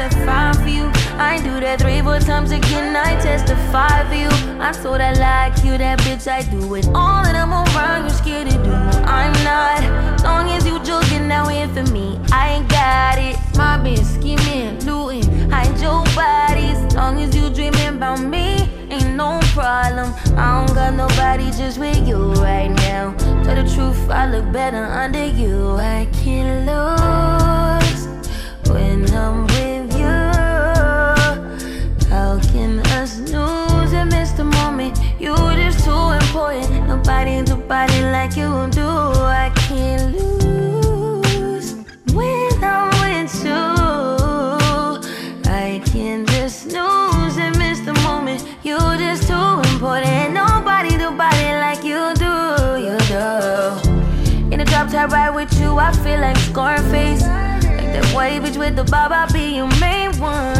Point 2. touch that fire for you. I do that three, four times again. I testify for you. I I like you, that bitch. I do it all that I'm around. You scared to do. I'm not. Long as you joking now in for me, I ain't got it. My bitch scheming, looting, hide your bodies. Long as you dreaming about me, ain't no problem. I don't got nobody just with you right now. Tell the truth, I look better under you. I can't lose when I'm just. Nobody do body like you do. I can't lose when I'm with you. I can just lose and miss the moment. You're just too important. Nobody do body like you do. You do. In the drop top ride with you, I feel like Scarface. Like that white bitch with the bob, I'll be your main one.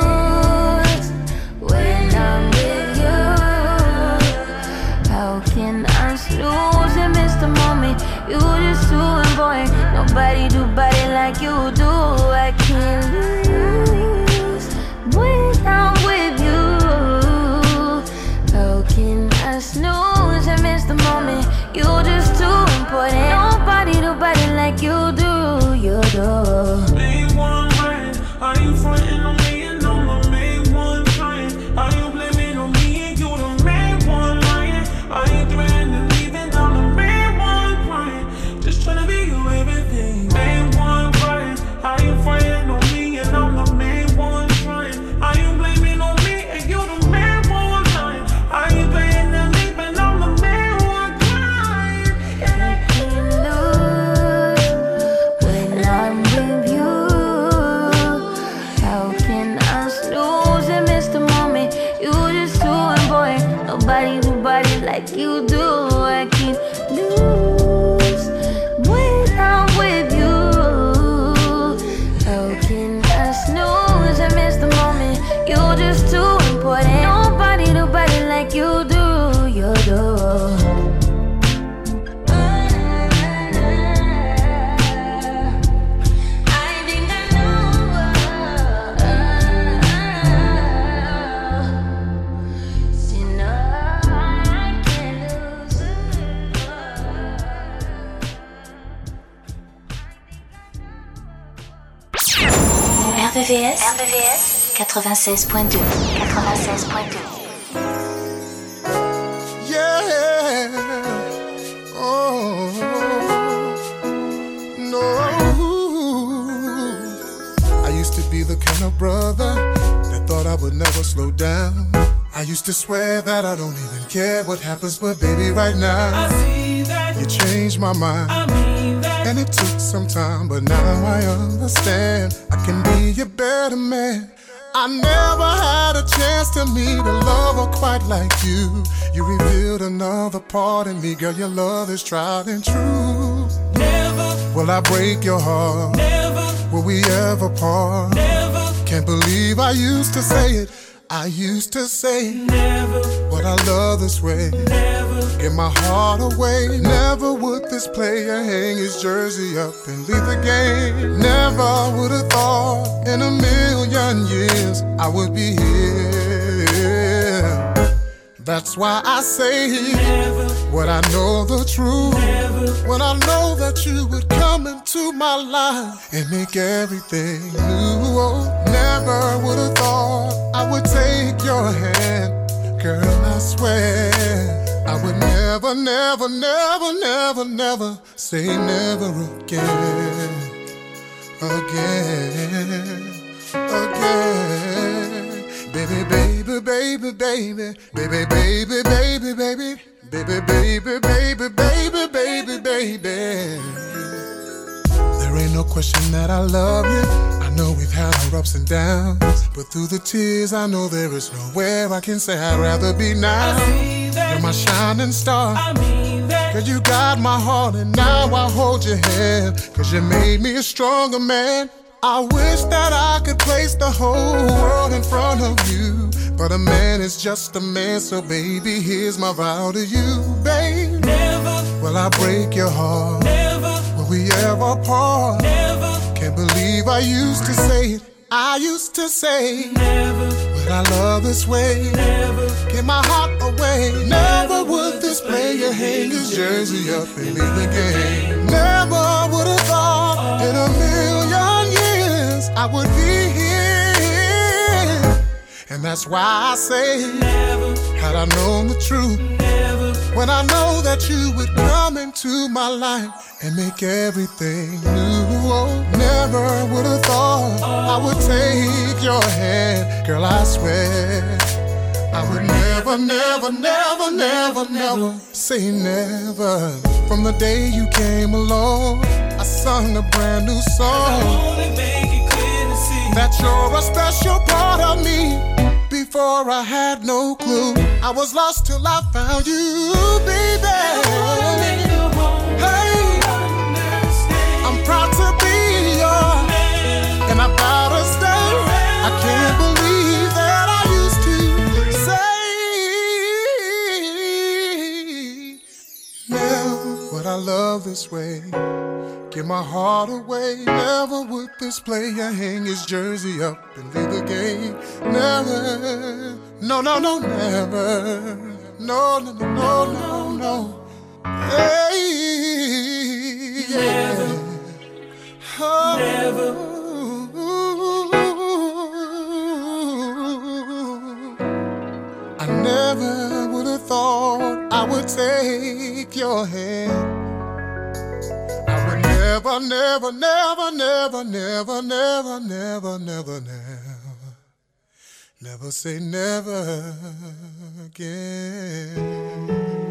96.2. 96.2. brother that thought I would never slow down. I used to swear that I don't even care what happens, but baby, right now, you changed my mind. And it took some time, but now I understand I can be a better man. I never had a chance to meet a lover quite like you. You revealed another part in me, girl. Your love is tried and true. Never, Will I break your heart? never, Will we ever part? never, Can't believe I used to say it. I used to say never, what I love this way. never. Give my heart away. Never would this player hang his jersey up and leave the game. Never would have thought in a million years I would be here. That's why I say when I know the truth. When I know that you would come into my life and make everything new. Oh, never would have thought I would take your hand. Girl, I swear I would never, never, never, never, never say never again. Again. Again. Baby, baby, baby, baby. Baby, baby, baby, baby. Baby, baby, baby, baby, baby, baby. There ain't no question that I love you. I know we've had our ups and downs, but through the tears, I know there is nowhere I can say I'd rather be now. You're my shining star. Cause you got my heart, and now I hold your hand. Cause you made me a stronger man. I wish that I could place the whole world in front of you. But a man is just a man, so baby, here's my vow to you, babe. Never Will I break your heart? Never we ever part? Never Can't believe I used to say it. I used to say, Never Would I love this way? Never Give my heart away. Never would this player hang his jersey up and leave the game. Never would have thought in a million years I would be here. And that's why I say, Never had I known the truth, Never when I know that you would come into my life and make everything new. Oh, never would have thought I would take your hand, girl. I swear. I would never, never, never, never, never say never. From the day you came along, I sung a brand new song. Only make it clear to see That you're a special part of me. Before I had no clue, I was lost till I found you, baby. This way. Give my heart away. Never would this player hang his jersey up and leave the game. Never. No, no, no, never. No, no, no, no, no, no. Hey, yeah. I never would have thought I would take your hand. I would never, never, never, never, never, never, never, never, never, never say never again.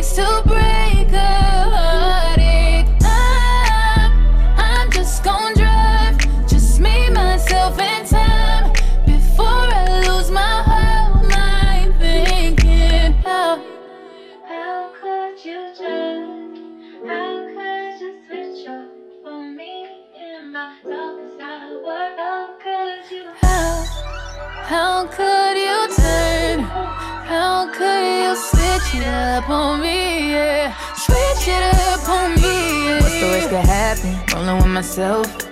Takes to break a heartache. I'm, I'm just gon' drive. Just me, myself, and time. Before I lose my whole mind thinking how. How could you turn? How could you switch up on me in my darkest hour? How could you? How, how could it up on me? Yeah, switch it up on me. Yeah. What's the worst could happen. Rolling with myself.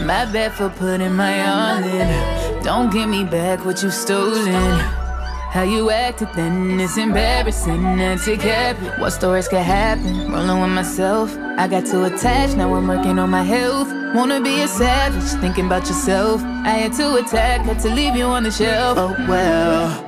my bad for putting my all in. Don't give me back what you stolen. How you acted then is embarrassing of it. What stories could happen? Rolling with myself. I got too attached, now I'm working on my health. Wanna be a savage, thinking about yourself. I had to attack, had to leave you on the shelf. Oh well.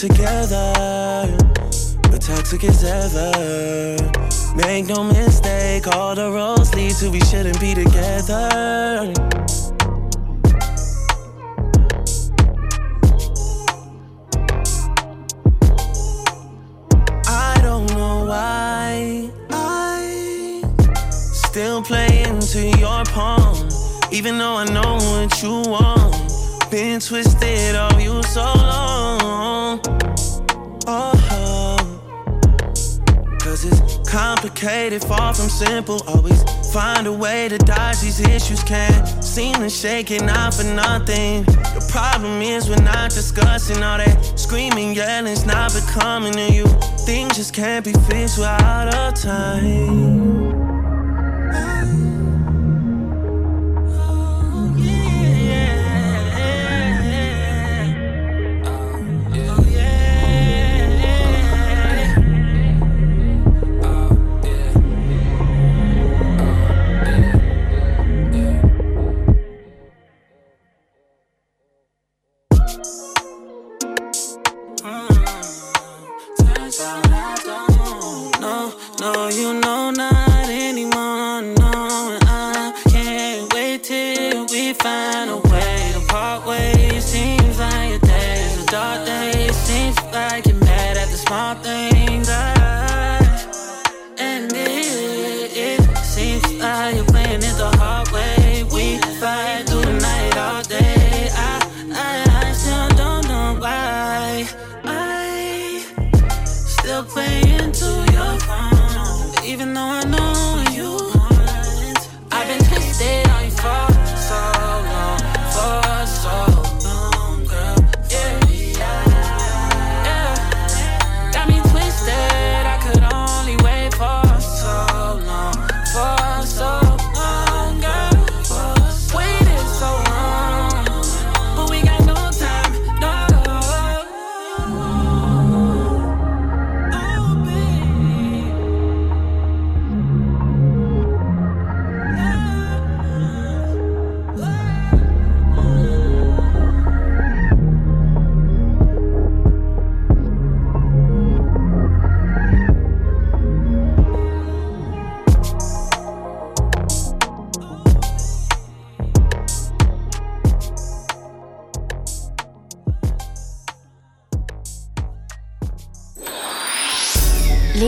together, we're toxic as ever. Make no mistake, all the roads lead to we shouldn't be together. I don't know why I still play into your palm, even though I know what you want. Been twisted on you so long. Complicated, far from simple. Always find a way to dodge these issues. Can't seem to shake it out for nothing. The problem is we're not discussing all that screaming, yelling's not becoming to you. Things just can't be fixed without a time.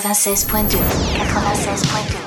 96.2 96.2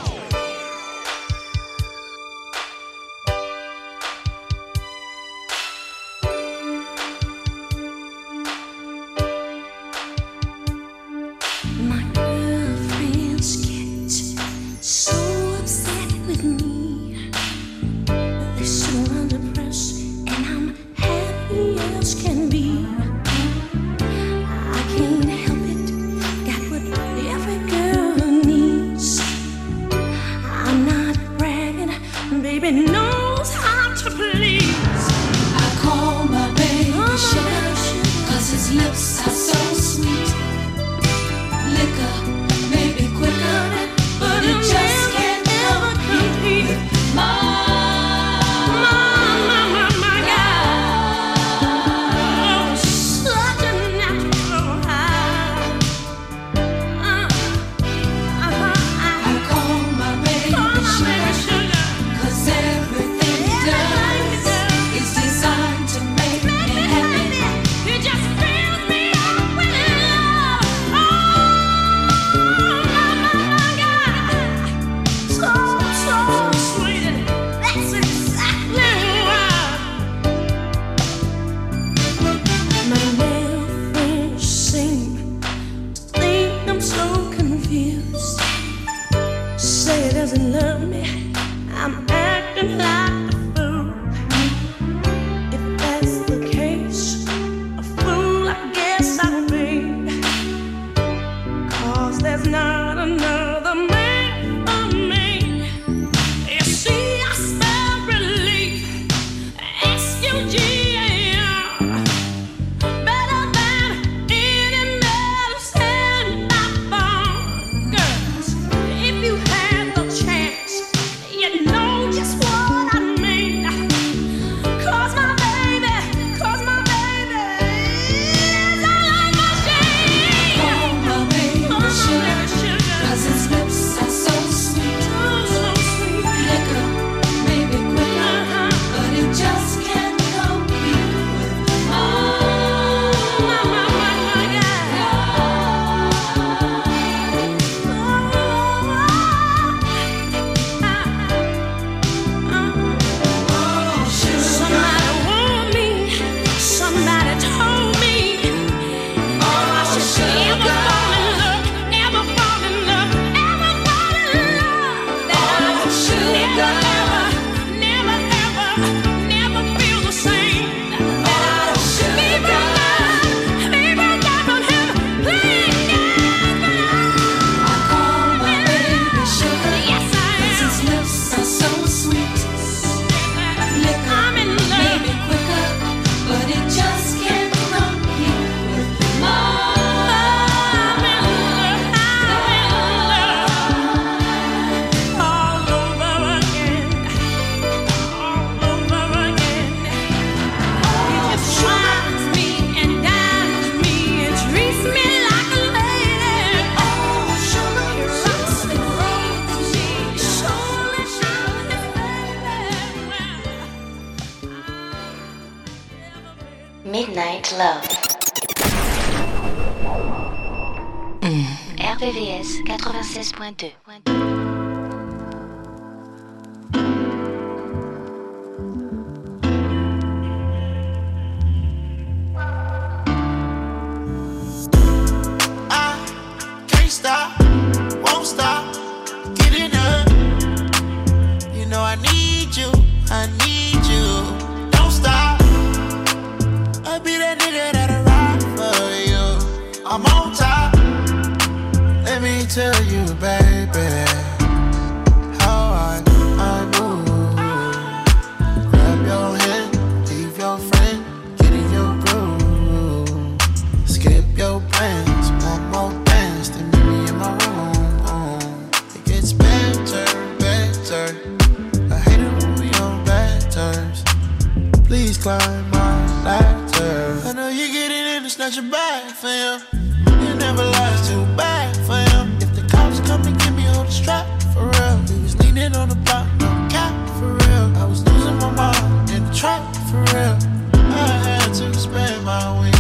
2 him to snatch it back for him. You never lies too bad for him. If the cops come and give me all the strap for real. We was leaning on the block, no cap for real. I was losing my mind in the trap for real. I had to spend my wings.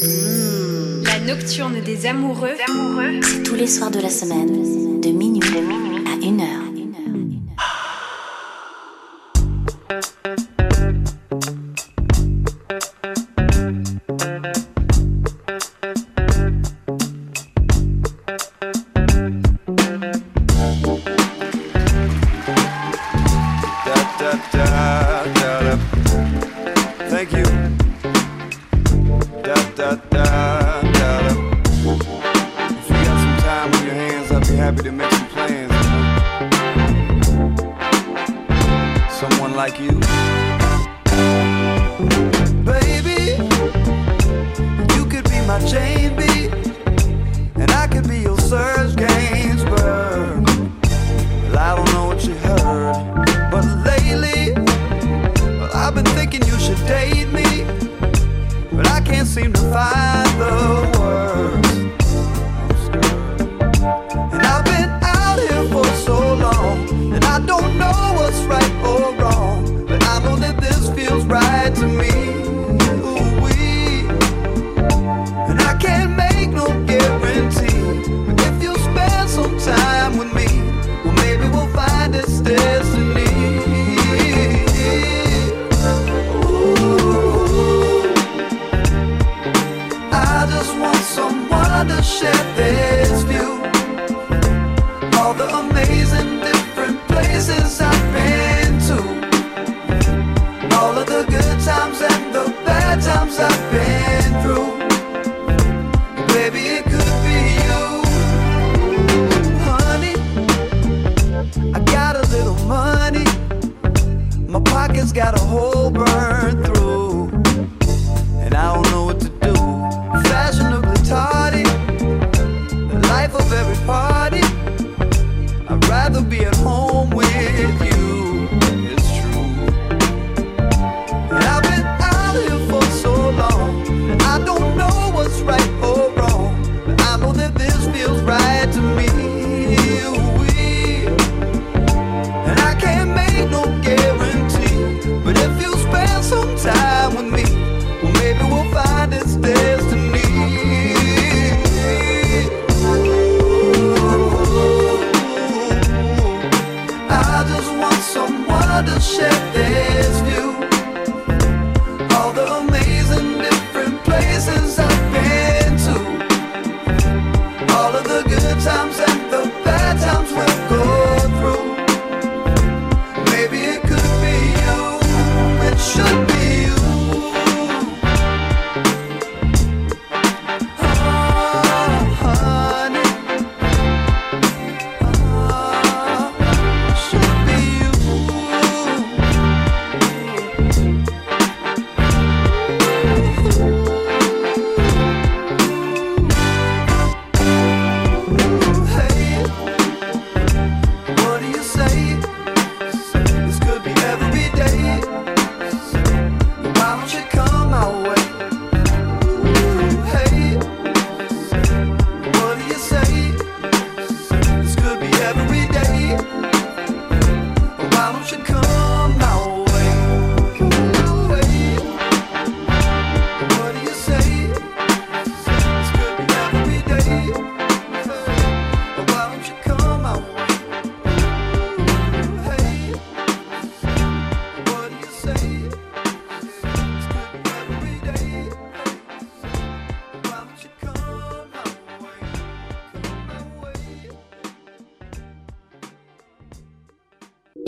La nocturne des amoureux, c'est tous les soirs de la semaine.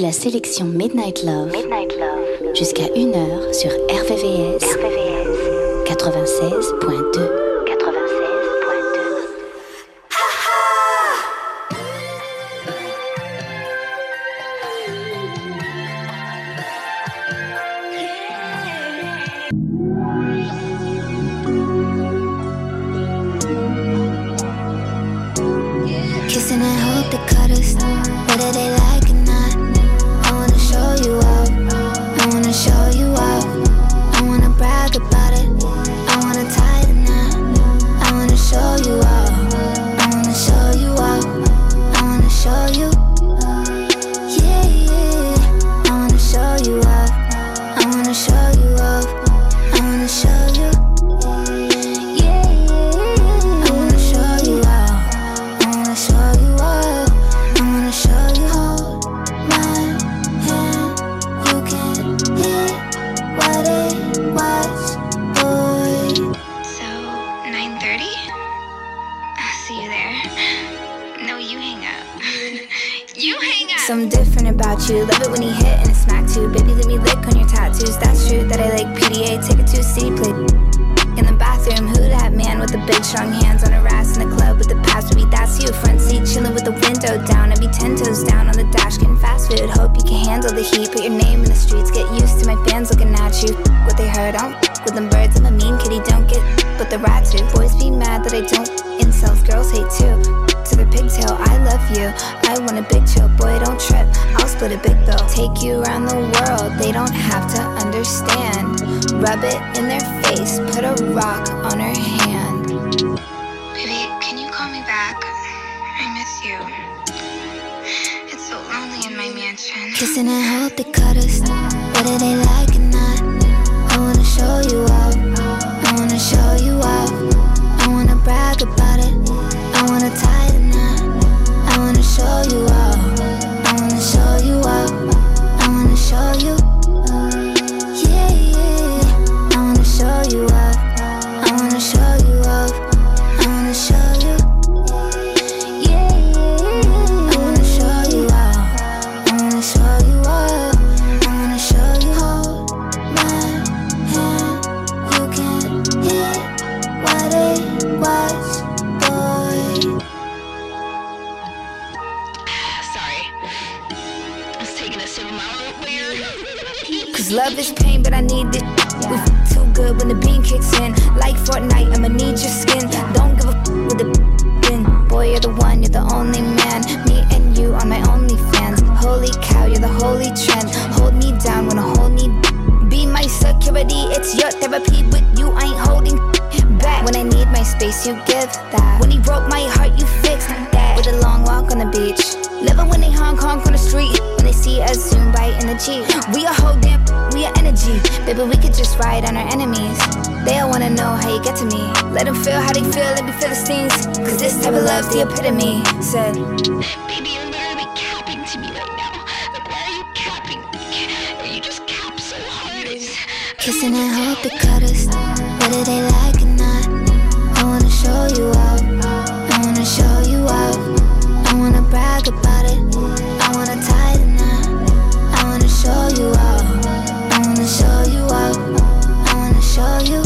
la sélection Midnight Love, jusqu'à 1h sur RVVS. 96.2. ten toes down on the dash, getting fast food. Hope you can handle the heat. Put your name in the streets, get used to my fans looking at you. What they heard, I'm with them birds. I'm a mean kitty, don't get but the rats do. Boys be mad that I don't. insult. girls hate too to the pigtail. I love you. I want a big chill, boy. Don't trip. I'll split a big bill. Take you around the world. They don't have to understand. Rub it in their face. Put a rock on her hand. Kissing and hope they cut whether they like it or not. I wanna show you off, just ride on our enemies. They all wanna know how you get to me. Let them feel how they feel, let me feel the stings. Cause this type of love's the epitome. Said, Baby, you're literally capping to me right now. Like, why are you capping? You just cap so hard. Kissing and hope they cut us. Whether they like it or not. I wanna show you off. I wanna show you off. I wanna brag about it. I wanna tie the knot. I wanna show you off. Show you.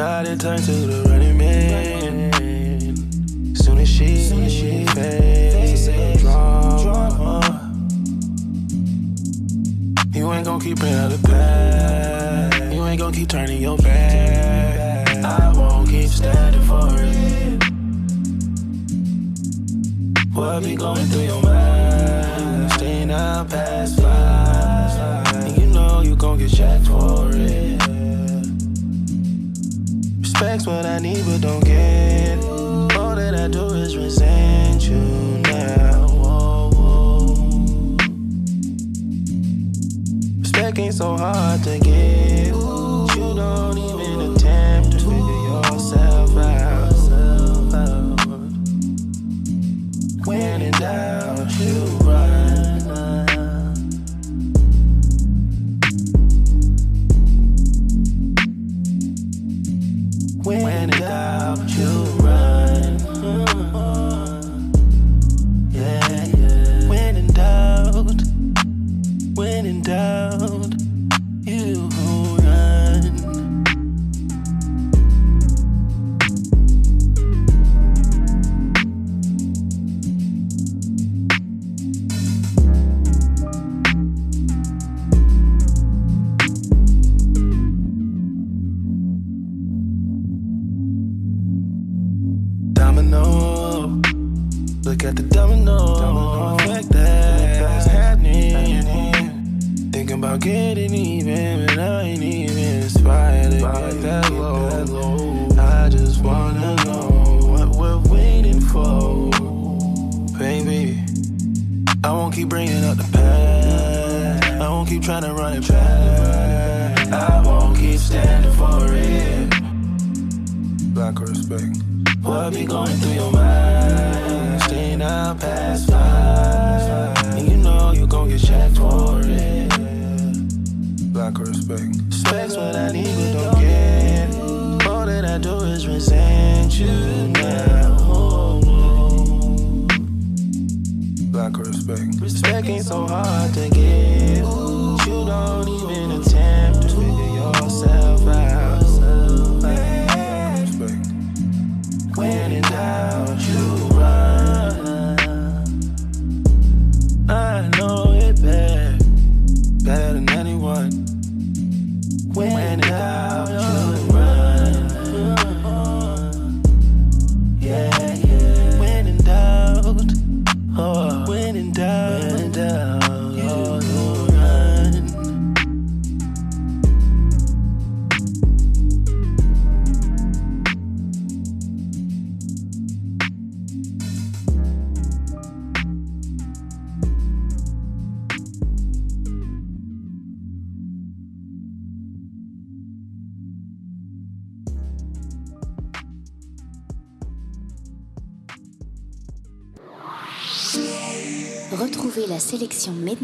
Shot it turned to the running man. Soon as she, she faced the drama. You ain't gon' keep it out of past. You ain't gon' keep turning your back. I won't keep standing for it. What be going through your mind? Staying out past five. And you know you gon' get checked for it. Respect's what I need, but don't get. All that I do is resent you now. Whoa, whoa. Respect ain't so hard to get. You don't keep trying to run it back. I won't keep standing for it. Black respect. What be going through your mind? Staying out past five. And you know you gon' get checked for it. Black respect. Respect's what I need, but don't get. All that I do is resent you now. Black respect. Respect ain't so hard to give. Don't even attempt to figure yourself out.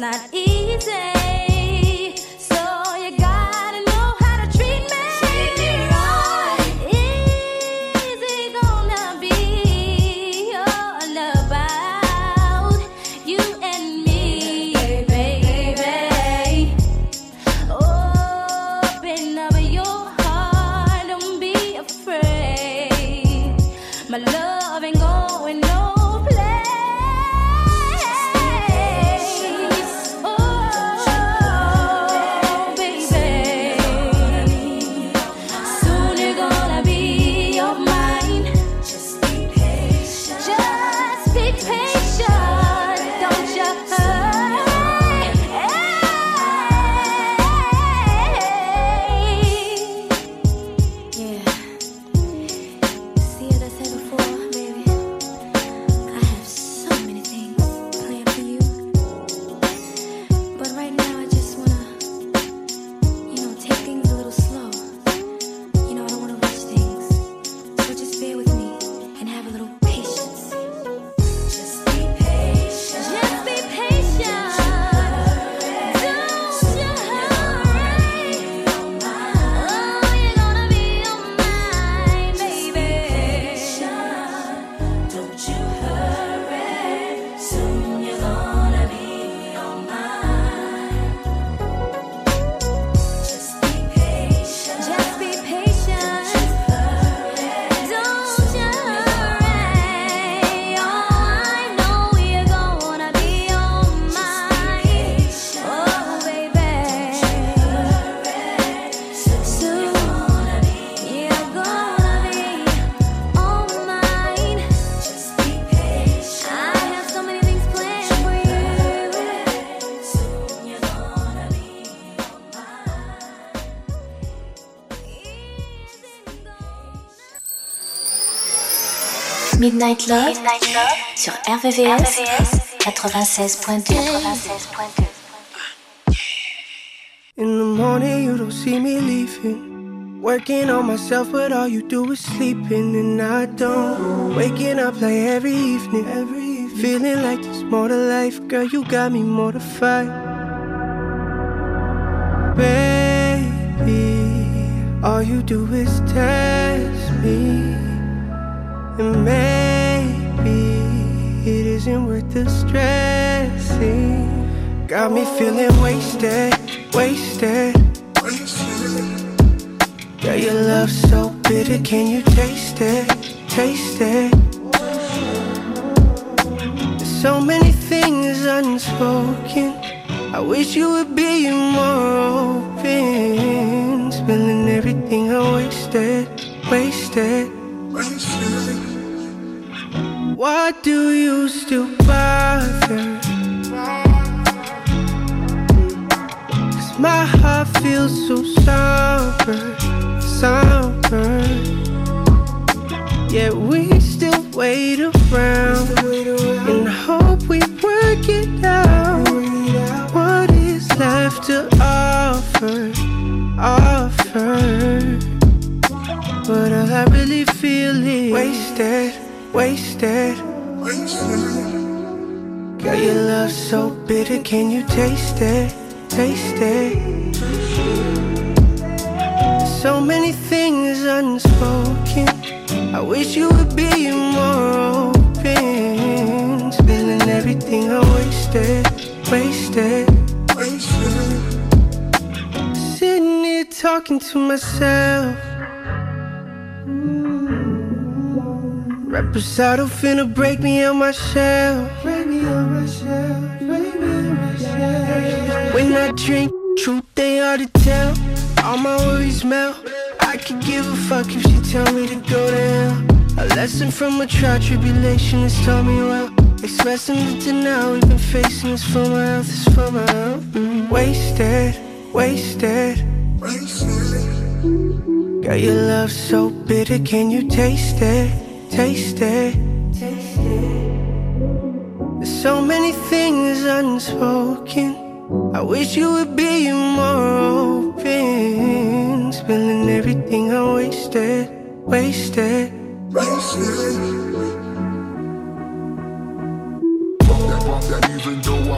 not easy. Midnight Love, sur RVVS, 96.2. In the morning, you don't see me leaving. Working on myself, but all you do is sleeping, and I don't. Waking up like every evening, every evening. Feeling like there's more to life, girl. You got me mortified. Baby, all you do is test me, and maybe worth the stressing. Got me feeling wasted, wasted. Yeah, your love so bitter, can you taste it, taste it? There's so many things unspoken. I wish you would be more open. Spilling everything I wasted, wasted. Why do you still bother? Cause my heart feels so somber, somber. Yet we still wait around and hope we work it out. What is left to offer, offer? But all I really feel is wasted, wasted. Girl, your love so bitter, can you taste it, taste it? So many things unspoken. I wish you would be more open. Spilling everything I wasted, wasted. Sitting here talking to myself. Reposado finna break me on my shell. Break me on my shell. Break me on my shell. When I drink, truth they hard to tell. All my worries melt. I could give a fuck if she tell me to go to hell. A lesson from a trial tribulation has taught me well. Expressing the denial we've been facing this for my health, is for my health. Mm. Wasted, wasted. Girl, your love so bitter, can you taste it? Taste it. Taste it. There's so many things unspoken. I wish you would be more open. Spilling everything I wasted, wasted.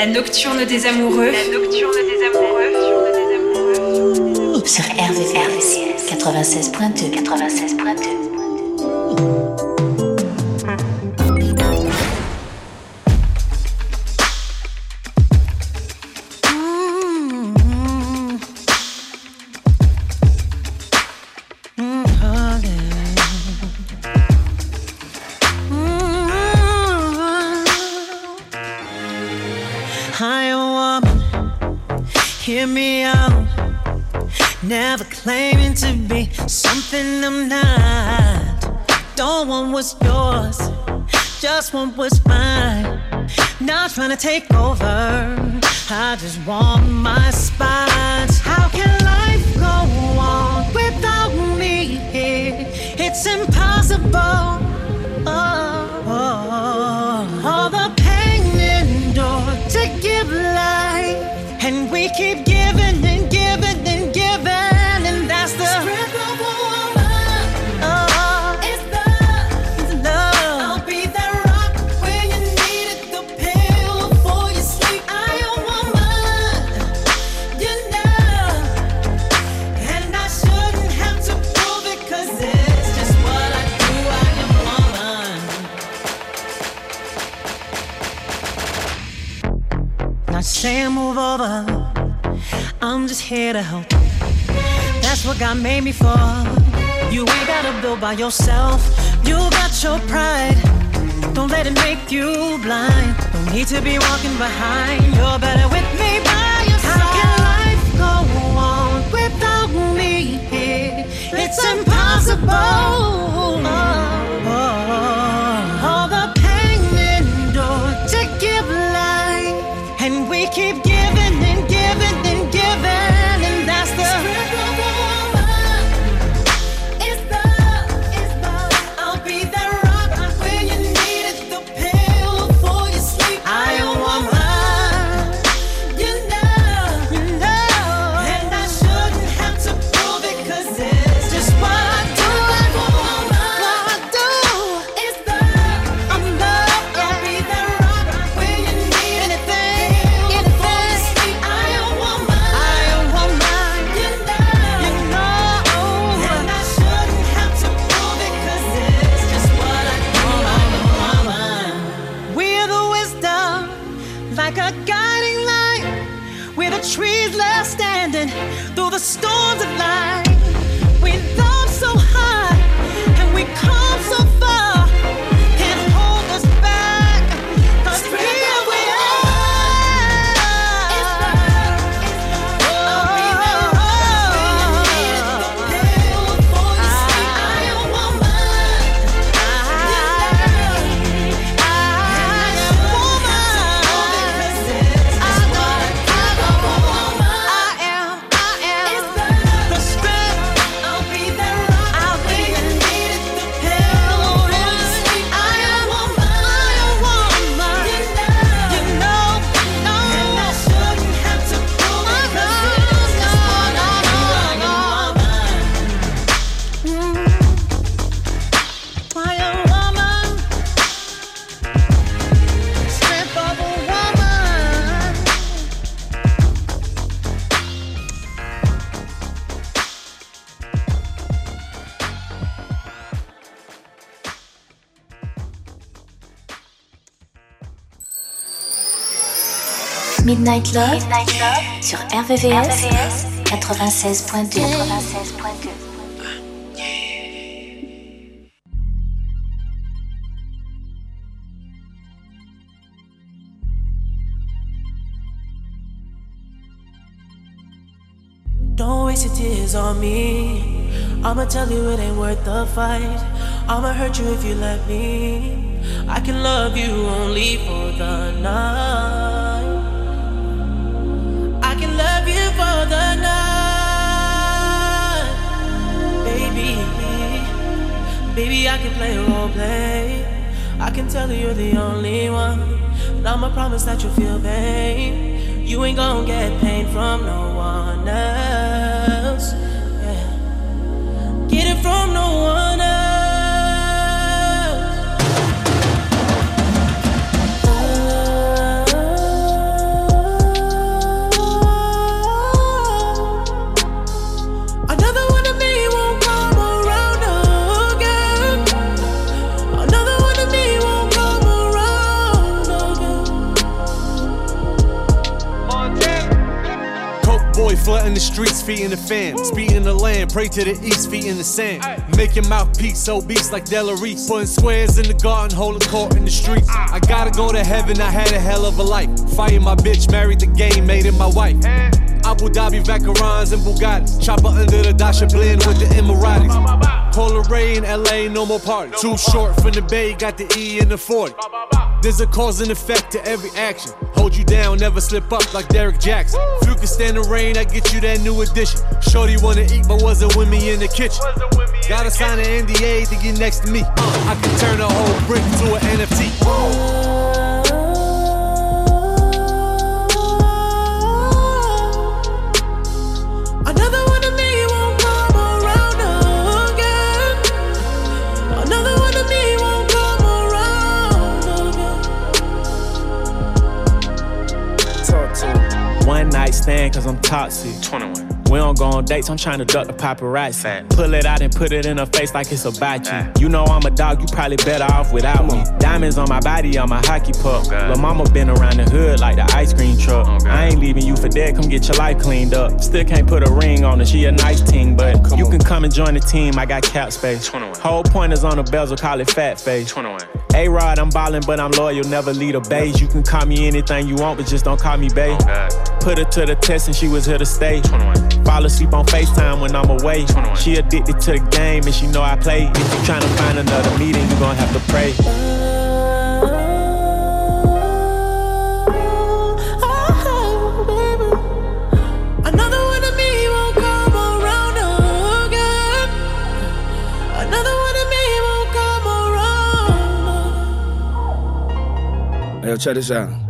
La nocturne des amoureux. La nocturne des amoureux. Sur RVVS, 96.2. 96.2. want what's mine. Not trying to take over, I just want my spot. By yourself. You got your pride. Don't let it make you blind. Don't need to be walking behind. You're better with me by your side. How can life go on without me here? It's impossible. Oh. Midnight Love, sur RVVS, 96.2. 96.2. Don't waste your tears on me. I'ma tell you it ain't worth the fight. I'ma hurt you if you let me. I can love you only for the night. Baby, I can play role play. I can tell you you're the only one. And I'ma promise that you'll feel pain. You ain't gonna get pain from no one else. Yeah. Get it from no one the streets, feet in the fam. Speed in the land, pray to the east, feet in the sand. Make your mouthpiece obese like Della Delarice. Putting squares in the garden, holding court in the streets. I gotta go to heaven, I had a hell of a life. Fighting my bitch, married the game, made it my wife. Abu Dhabi, Vacarons, and Bugattis. Chopper under the Dasha blend with the Emiratis. Polar Ray in LA, no more party. Too short from the Bay, got the E in the 40. There's a cause and effect to every action. Hold you down, never slip up like Derek Jackson. If you can stand the rain, I get you that new addition. Shorty wanna eat, but wasn't with me in the kitchen. Gotta sign an NDA to get next to me. I can turn a whole brick to an NFT. Man, cause I'm toxic. 21. We don't go on dates, I'm trying to duck the paparazzi. Pull it out and put it in her face like it's about you. You know I'm a dog, you probably better off without me. Diamonds on my body, on my hockey puck. Lil' mama been around the hood like the ice cream truck. I ain't leaving you for dead, come get your life cleaned up. Still can't put a ring on her, she a nice team, but you can come and join the team, I got cap space. 21. Whole point is on the bezel, call it fat face. 21. A Rod, I'm ballin', but I'm loyal, never lead a beige. You can call me anything you want, but just don't call me babe. Put her to the test and she was here to stay. 21. Fall asleep on FaceTime when I'm away. She addicted to the game and she know I play. If you tryna find another meeting, you gon' have to pray. Another one of me won't come around again. Another one of me won't come around. Hey, yo, check this out.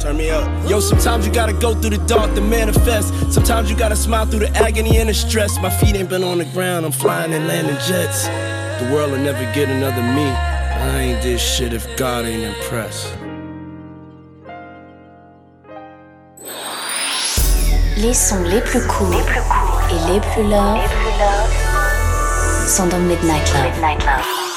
Turn me up. Yo, sometimes you gotta go through the dark to manifest. Sometimes you gotta smile through the agony and the stress. My feet ain't been on the ground, I'm flying and landing jets. The world will never get another me. I ain't this shit if God ain't impressed. Les sons les plus courts et les plus love sont dans Midnight Love.